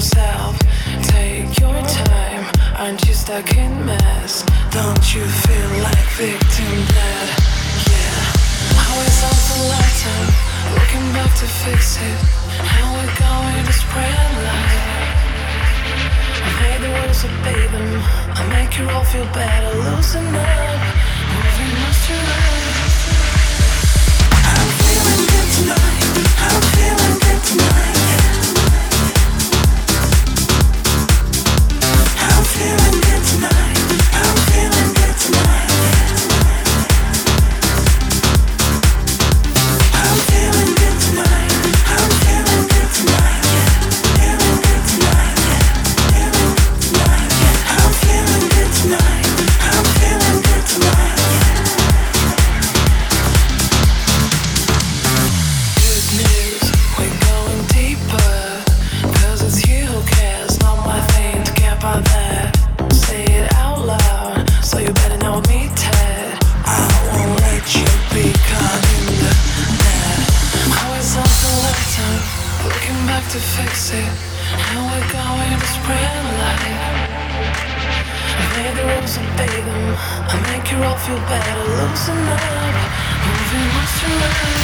yourself, take your time. Aren't you stuck in mess? Don't you feel like victim dead? Yeah. Always on the lighter, looking back to fix it. And we're going to spread light. I made the rules, obey them. I make you all feel better, losing up. And we're going to spread light. I the rules and them I make you all feel better. Loosen up Moving monster around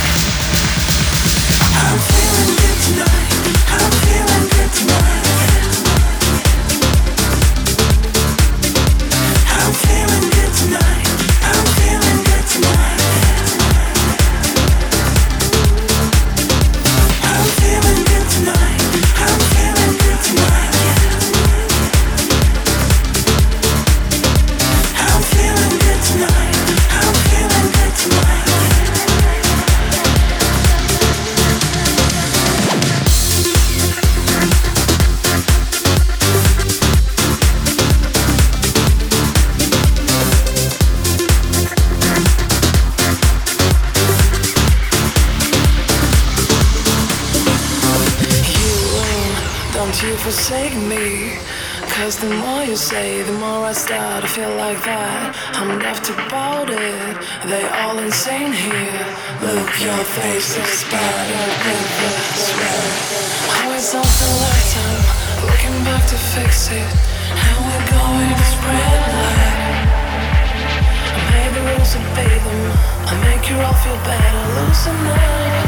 that you forsake me. Cause the more you say, the more I start to feel like that. I'm left about it, they all insane here. Look, your face is better than the sweat. Always on the lifetime, looking back to fix it. And we're going to spread light. I made the rules and pay them. I make you all feel better, loosen up.